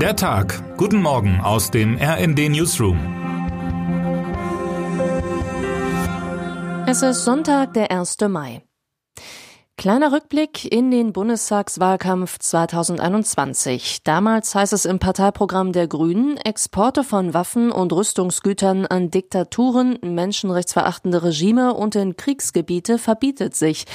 Der Tag. Guten Morgen aus dem RND Newsroom. Es ist Sonntag, der 1. Mai. Kleiner Rückblick in den Bundestagswahlkampf 2021. Damals heißt es im Parteiprogramm der Grünen, Exporte von Waffen und Rüstungsgütern an Diktaturen, menschenrechtsverachtende Regime und in Kriegsgebiete verbietet sich.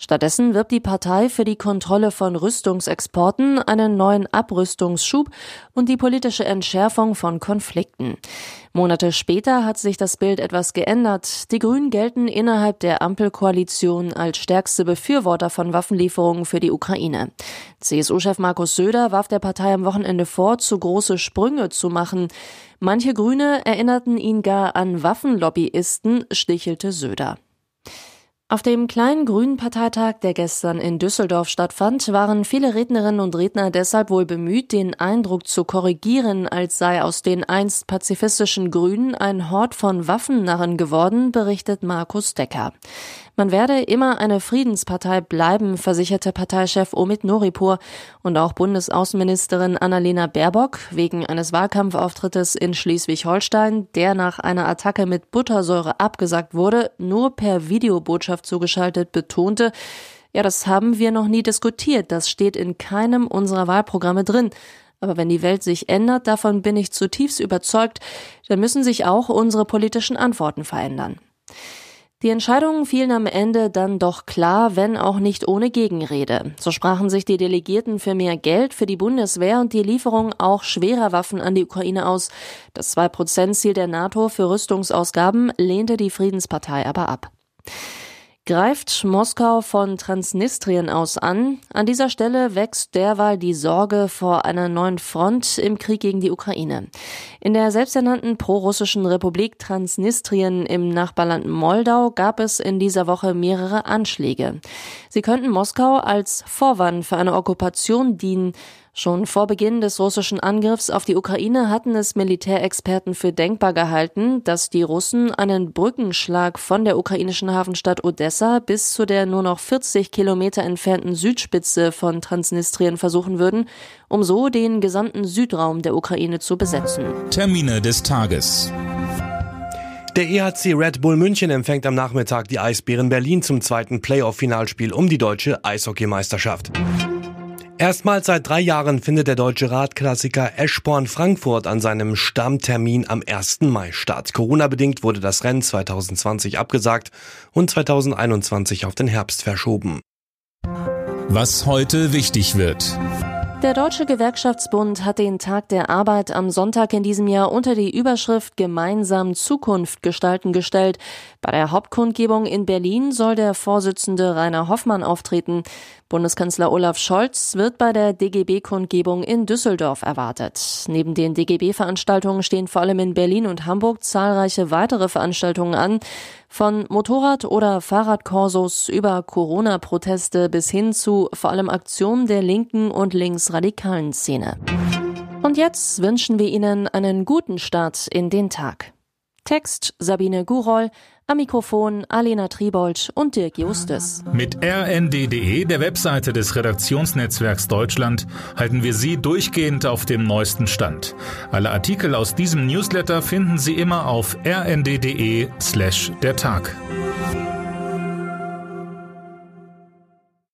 Stattdessen wirbt die Partei für die Kontrolle von Rüstungsexporten, einen neuen Abrüstungsschub und die politische Entschärfung von Konflikten. Monate später hat sich das Bild etwas geändert. Die Grünen gelten innerhalb der Ampelkoalition als stärkste Befürworter von Waffenlieferungen für die Ukraine. CSU-Chef Markus Söder warf der Partei am Wochenende vor, zu große Sprünge zu machen. Manche Grüne erinnerten ihn gar an Waffenlobbyisten, stichelte Söder. Auf dem kleinen grünen Parteitag, der gestern in Düsseldorf stattfand, waren viele Rednerinnen und Redner deshalb wohl bemüht, den Eindruck zu korrigieren, als sei aus den einst pazifistischen Grünen ein Hort von Waffennarren geworden, berichtet Markus Decker. Man werde immer eine Friedenspartei bleiben, versicherte Parteichef Omid Noripur und auch Bundesaußenministerin Annalena Baerbock wegen eines Wahlkampfauftrittes in Schleswig-Holstein, der nach einer Attacke mit Buttersäure abgesagt wurde, nur per Videobotschaft zugeschaltet betonte, ja, das haben wir noch nie diskutiert, das steht in keinem unserer Wahlprogramme drin. Aber wenn die Welt sich ändert, davon bin ich zutiefst überzeugt, dann müssen sich auch unsere politischen Antworten verändern. Die Entscheidungen fielen am Ende dann doch klar, wenn auch nicht ohne Gegenrede. So sprachen sich die Delegierten für mehr Geld für die Bundeswehr und die Lieferung auch schwerer Waffen an die Ukraine aus. Das 2-Prozent-Ziel der NATO für Rüstungsausgaben lehnte die Friedenspartei aber ab greift Moskau von Transnistrien aus an. An dieser Stelle wächst derweil die Sorge vor einer neuen Front im Krieg gegen die Ukraine. In der selbsternannten prorussischen Republik Transnistrien im Nachbarland Moldau gab es in dieser Woche mehrere Anschläge. Sie könnten Moskau als Vorwand für eine Okkupation dienen, Schon vor Beginn des russischen Angriffs auf die Ukraine hatten es Militärexperten für denkbar gehalten, dass die Russen einen Brückenschlag von der ukrainischen Hafenstadt Odessa bis zu der nur noch 40 Kilometer entfernten Südspitze von Transnistrien versuchen würden, um so den gesamten Südraum der Ukraine zu besetzen. Termine des Tages. Der EHC Red Bull München empfängt am Nachmittag die Eisbären Berlin zum zweiten Playoff-Finalspiel um die deutsche Eishockeymeisterschaft. Erstmals seit drei Jahren findet der deutsche Radklassiker Eschborn Frankfurt an seinem Stammtermin am 1. Mai statt. Corona-bedingt wurde das Rennen 2020 abgesagt und 2021 auf den Herbst verschoben. Was heute wichtig wird. Der Deutsche Gewerkschaftsbund hat den Tag der Arbeit am Sonntag in diesem Jahr unter die Überschrift Gemeinsam Zukunft gestalten gestellt. Bei der Hauptkundgebung in Berlin soll der Vorsitzende Rainer Hoffmann auftreten. Bundeskanzler Olaf Scholz wird bei der DGB-Kundgebung in Düsseldorf erwartet. Neben den DGB-Veranstaltungen stehen vor allem in Berlin und Hamburg zahlreiche weitere Veranstaltungen an. Von Motorrad- oder Fahrradkorsos über Corona-Proteste bis hin zu vor allem Aktionen der linken und linksradikalen Szene. Und jetzt wünschen wir Ihnen einen guten Start in den Tag. Text Sabine Gurol, am Mikrofon Alena Tribold und Dirk Justus. Mit rnd.de, der Webseite des Redaktionsnetzwerks Deutschland, halten wir Sie durchgehend auf dem neuesten Stand. Alle Artikel aus diesem Newsletter finden Sie immer auf rnd.de slash der Tag.